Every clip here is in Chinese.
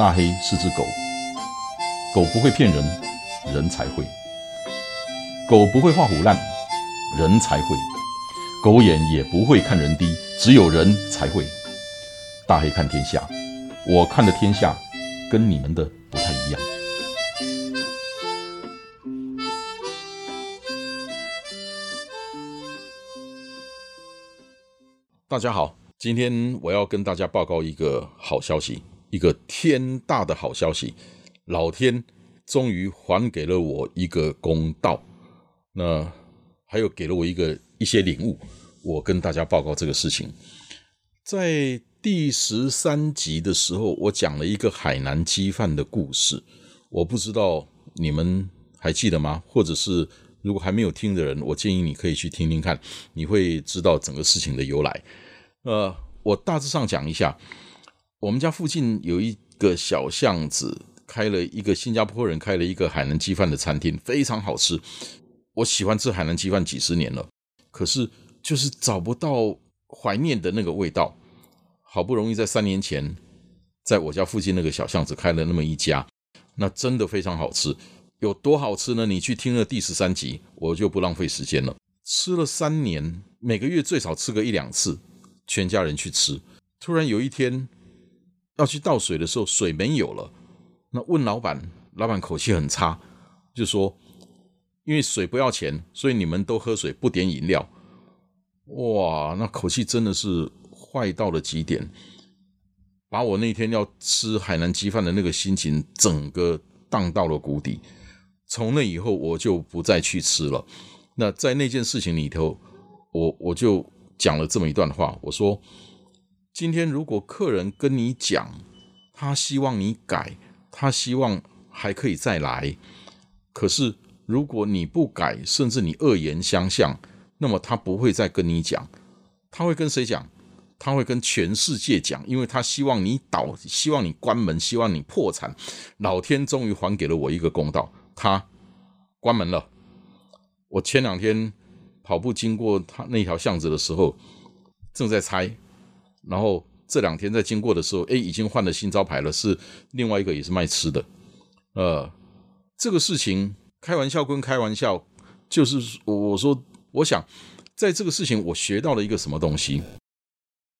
大黑是只狗，狗不会骗人，人才会；狗不会画虎烂，人才会；狗眼也不会看人低，只有人才会。大黑看天下，我看的天下跟你们的不太一样。大家好，今天我要跟大家报告一个好消息，一个天大的好消息！老天终于还给了我一个公道，那还有给了我一个一些领悟。我跟大家报告这个事情，在第十三集的时候，我讲了一个海南鸡饭的故事，我不知道你们还记得吗？或者是如果还没有听的人，我建议你可以去听听看，你会知道整个事情的由来。呃，我大致上讲一下，我们家附近有一个小巷子，开了一个新加坡人开了一个海南鸡饭的餐厅，非常好吃。我喜欢吃海南鸡饭几十年了，可是就是找不到怀念的那个味道。好不容易在三年前，在我家附近那个小巷子开了那么一家，那真的非常好吃。有多好吃呢？你去听了第十三集，我就不浪费时间了。吃了三年，每个月最少吃个一两次。全家人去吃，突然有一天要去倒水的时候，水没有了。那问老板，老板口气很差，就说：“因为水不要钱，所以你们都喝水不点饮料。”哇，那口气真的是坏到了极点，把我那天要吃海南鸡饭的那个心情整个荡到了谷底。从那以后，我就不再去吃了。那在那件事情里头，我我就。讲了这么一段话，我说：今天如果客人跟你讲，他希望你改，他希望还可以再来，可是如果你不改，甚至你恶言相向，那么他不会再跟你讲，他会跟谁讲？他会跟全世界讲，因为他希望你倒，希望你关门，希望你破产。老天终于还给了我一个公道，他关门了。我前两天。跑步经过他那条巷子的时候，正在拆，然后这两天在经过的时候，哎，已经换了新招牌了，是另外一个也是卖吃的。呃，这个事情开玩笑归开玩笑，就是我说，我想在这个事情我学到了一个什么东西。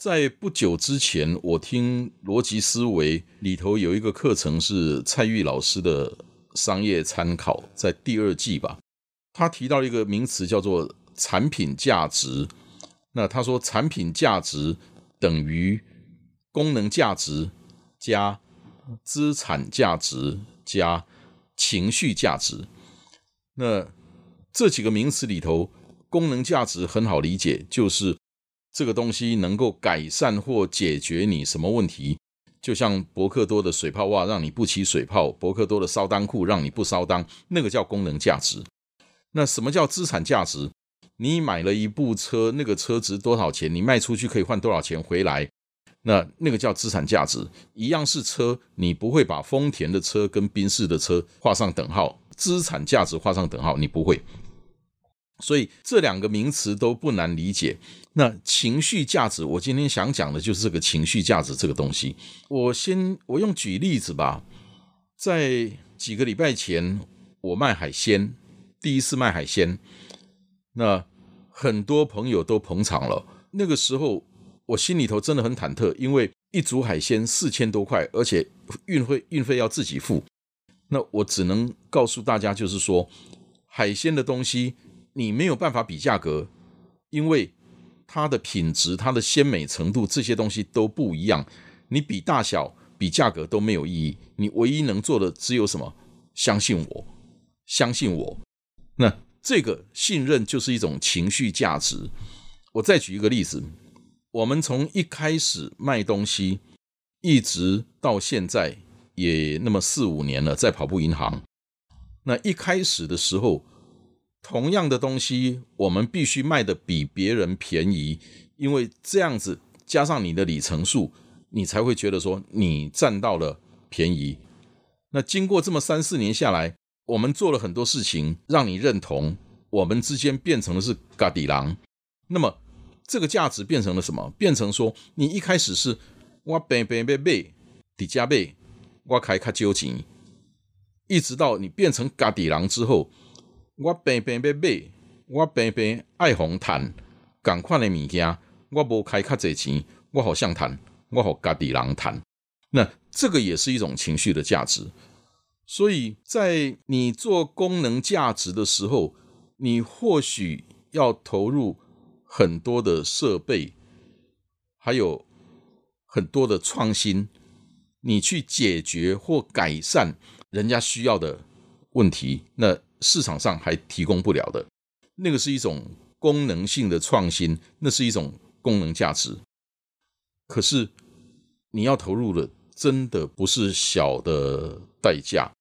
在不久之前，我听逻辑思维里头有一个课程是蔡玉老师的商业参考，在第二季吧，他提到一个名词叫做。产品价值，那他说产品价值等于功能价值加资产价值加情绪价值。那这几个名词里头，功能价值很好理解，就是这个东西能够改善或解决你什么问题。就像博克多的水泡袜让你不起水泡，博克多的烧裆裤让你不烧裆，那个叫功能价值。那什么叫资产价值？你买了一部车，那个车值多少钱？你卖出去可以换多少钱回来？那那个叫资产价值。一样是车，你不会把丰田的车跟宾士的车画上等号，资产价值画上等号，你不会。所以这两个名词都不难理解。那情绪价值，我今天想讲的就是这个情绪价值这个东西。我先我用举例子吧，在几个礼拜前，我卖海鲜，第一次卖海鲜。那很多朋友都捧场了。那个时候，我心里头真的很忐忑，因为一组海鲜四千多块，而且运费运费要自己付。那我只能告诉大家，就是说，海鲜的东西你没有办法比价格，因为它的品质、它的鲜美程度这些东西都不一样。你比大小、比价格都没有意义。你唯一能做的只有什么？相信我，相信我。那。这个信任就是一种情绪价值。我再举一个例子，我们从一开始卖东西，一直到现在也那么四五年了，在跑步银行。那一开始的时候，同样的东西，我们必须卖的比别人便宜，因为这样子加上你的里程数，你才会觉得说你占到了便宜。那经过这么三四年下来。我们做了很多事情，让你认同我们之间变成的是嘎底狼。那么这个价值变成了什么？变成说你一开始是哇贝贝贝贝底加贝，我开较少钱，一直到你变成家己人之后，我平平要买，我平平爱红谈，共款的物件，我无开较侪钱，我好像谈，我好家己人谈，那这个也是一种情绪的价值。所以在你做功能价值的时候，你或许要投入很多的设备，还有很多的创新，你去解决或改善人家需要的问题，那市场上还提供不了的，那个是一种功能性的创新，那是一种功能价值。可是你要投入的。真的不是小的代价，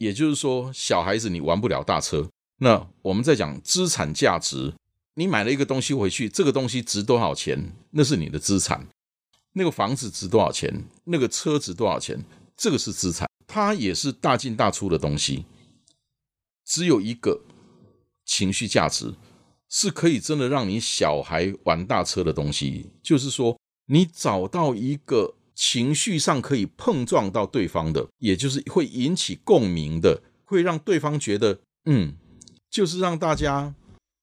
也就是说，小孩子你玩不了大车。那我们在讲资产价值，你买了一个东西回去，这个东西值多少钱，那是你的资产。那个房子值多少钱，那个车值多少钱，这个是资产，它也是大进大出的东西。只有一个情绪价值是可以真的让你小孩玩大车的东西，就是说，你找到一个。情绪上可以碰撞到对方的，也就是会引起共鸣的，会让对方觉得，嗯，就是让大家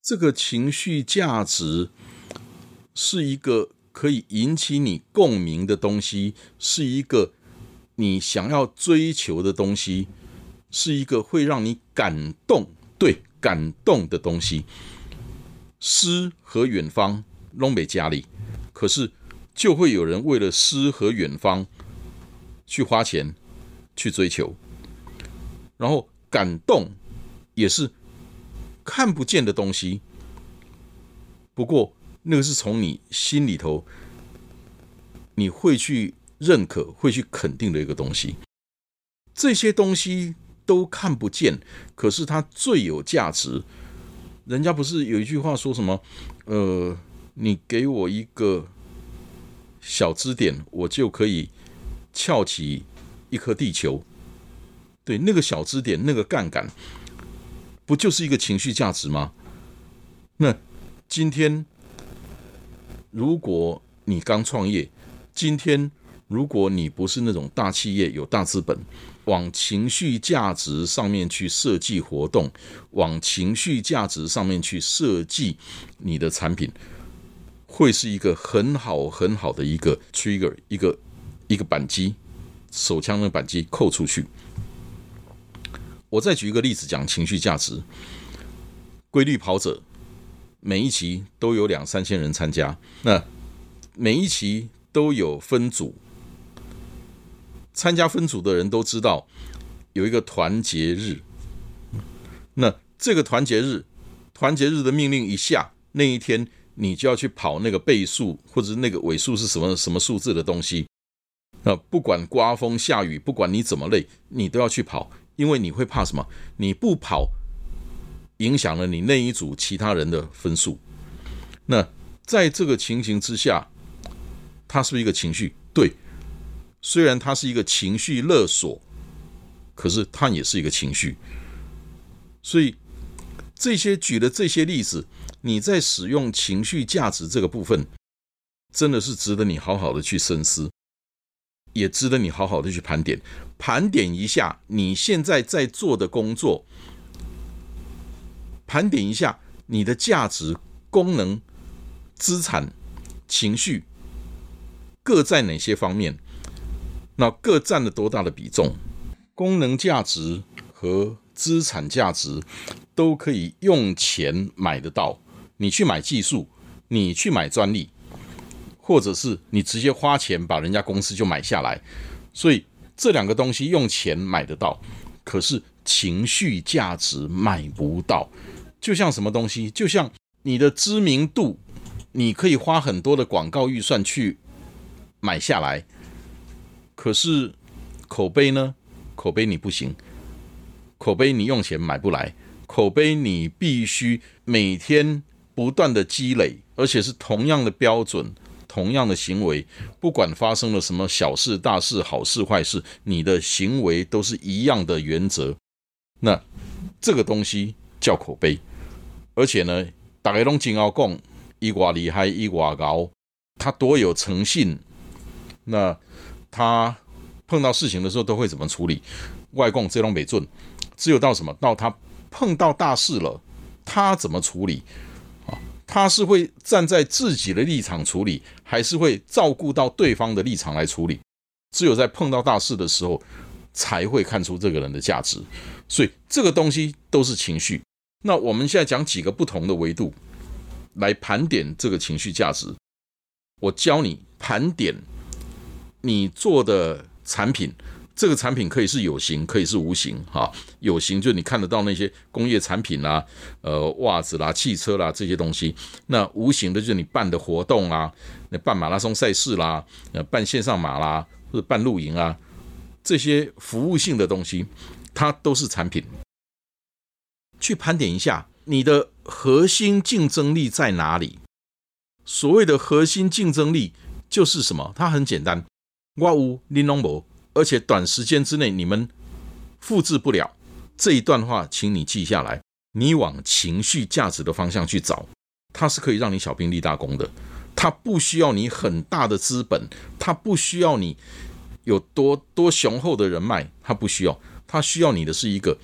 这个情绪价值是一个可以引起你共鸣的东西，是一个你想要追求的东西，是一个会让你感动，对，感动的东西。诗和远方，东北家里，可是。就会有人为了诗和远方去花钱去追求，然后感动也是看不见的东西。不过那个是从你心里头你会去认可、会去肯定的一个东西。这些东西都看不见，可是它最有价值。人家不是有一句话说什么？呃，你给我一个。小支点，我就可以翘起一颗地球。对，那个小支点，那个杠杆，不就是一个情绪价值吗？那今天，如果你刚创业，今天如果你不是那种大企业有大资本，往情绪价值上面去设计活动，往情绪价值上面去设计你的产品。会是一个很好很好的一个 trigger，一个一个扳机，手枪的扳机扣出去。我再举一个例子讲情绪价值。规律跑者每一期都有两三千人参加，那每一期都有分组，参加分组的人都知道有一个团结日。那这个团结日，团结日的命令一下，那一天。你就要去跑那个倍数，或者那个尾数是什么什么数字的东西。那不管刮风下雨，不管你怎么累，你都要去跑，因为你会怕什么？你不跑，影响了你那一组其他人的分数。那在这个情形之下，它是不是一个情绪？对，虽然它是一个情绪勒索，可是它也是一个情绪。所以这些举的这些例子。你在使用情绪价值这个部分，真的是值得你好好的去深思，也值得你好好的去盘点，盘点一下你现在在做的工作，盘点一下你的价值、功能、资产、情绪各在哪些方面，那各占了多大的比重？功能价值和资产价值都可以用钱买得到。你去买技术，你去买专利，或者是你直接花钱把人家公司就买下来，所以这两个东西用钱买得到，可是情绪价值买不到。就像什么东西，就像你的知名度，你可以花很多的广告预算去买下来，可是口碑呢？口碑你不行，口碑你用钱买不来，口碑你必须每天。不断的积累，而且是同样的标准、同样的行为，不管发生了什么小事、大事、好事、坏事，你的行为都是一样的原则。那这个东西叫口碑，而且呢，大家拢真要讲，伊外厉害，伊瓜高，他多有诚信，那他碰到事情的时候都会怎么处理？外公这种北准，只有到什么到他碰到大事了，他怎么处理？他是会站在自己的立场处理，还是会照顾到对方的立场来处理？只有在碰到大事的时候，才会看出这个人的价值。所以这个东西都是情绪。那我们现在讲几个不同的维度来盘点这个情绪价值。我教你盘点你做的产品，这个产品可以是有形，可以是无形。哈，有形就是你看得到那些工业产品啦，呃，袜子啦、汽车啦这些东西。那无形的就是你办的活动啊，那办马拉松赛事啦，呃，办线上马啦，或者办露营啊，这些服务性的东西，它都是产品。去盘点一下你的核心竞争力在哪里？所谓的核心竞争力就是什么？它很简单，哇呜，l 龙博，而且短时间之内你们复制不了这一段话，请你记下来。你往情绪价值的方向去找，它是可以让你小兵立大功的。它不需要你很大的资本，它不需要你有多多雄厚的人脉，它不需要，它需要你的是一个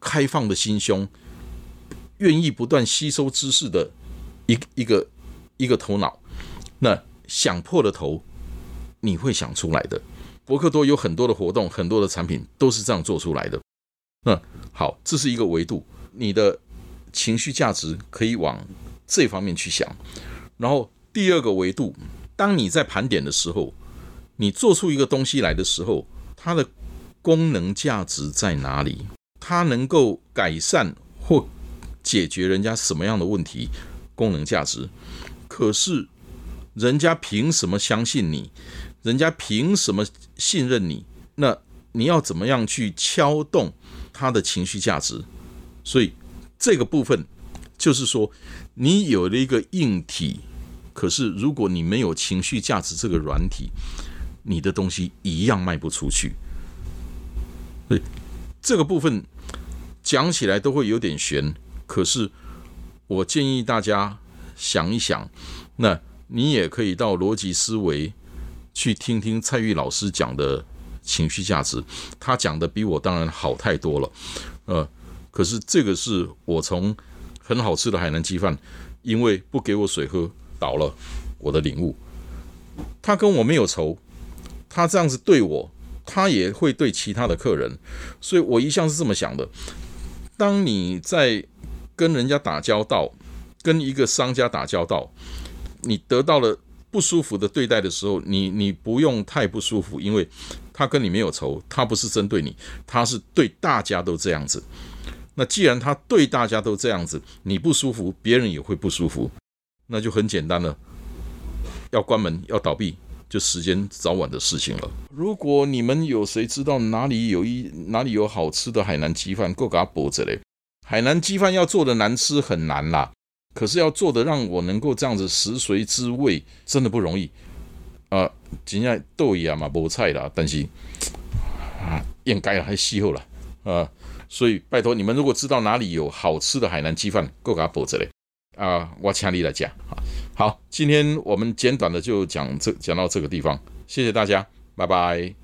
开放的心胸，愿意不断吸收知识的一一个。一个头脑，那想破了头，你会想出来的。博克多有很多的活动，很多的产品都是这样做出来的。那好，这是一个维度，你的情绪价值可以往这方面去想。然后第二个维度，当你在盘点的时候，你做出一个东西来的时候，它的功能价值在哪里？它能够改善或解决人家什么样的问题？功能价值。可是，人家凭什么相信你？人家凭什么信任你？那你要怎么样去敲动他的情绪价值？所以这个部分就是说，你有了一个硬体，可是如果你没有情绪价值这个软体，你的东西一样卖不出去。对这个部分讲起来都会有点悬，可是我建议大家。想一想，那你也可以到逻辑思维去听听蔡玉老师讲的情绪价值，他讲的比我当然好太多了，呃，可是这个是我从很好吃的海南鸡饭，因为不给我水喝倒了我的领悟。他跟我没有仇，他这样子对我，他也会对其他的客人，所以我一向是这么想的。当你在跟人家打交道，跟一个商家打交道，你得到了不舒服的对待的时候，你你不用太不舒服，因为他跟你没有仇，他不是针对你，他是对大家都这样子。那既然他对大家都这样子，你不舒服，别人也会不舒服，那就很简单了，要关门要倒闭，就时间早晚的事情了。如果你们有谁知道哪里有一哪里有好吃的海南鸡饭，够给他补着嘞。海南鸡饭要做的难吃很难啦。可是要做的让我能够这样子食髓知味，真的不容易啊！今天豆芽嘛，菠菜啦，但是啊，应该还稀厚了啊！所以拜托你们，如果知道哪里有好吃的海南鸡饭，够给它补着嘞啊！我请你来讲啊！好，今天我们简短的就讲这讲到这个地方，谢谢大家，拜拜。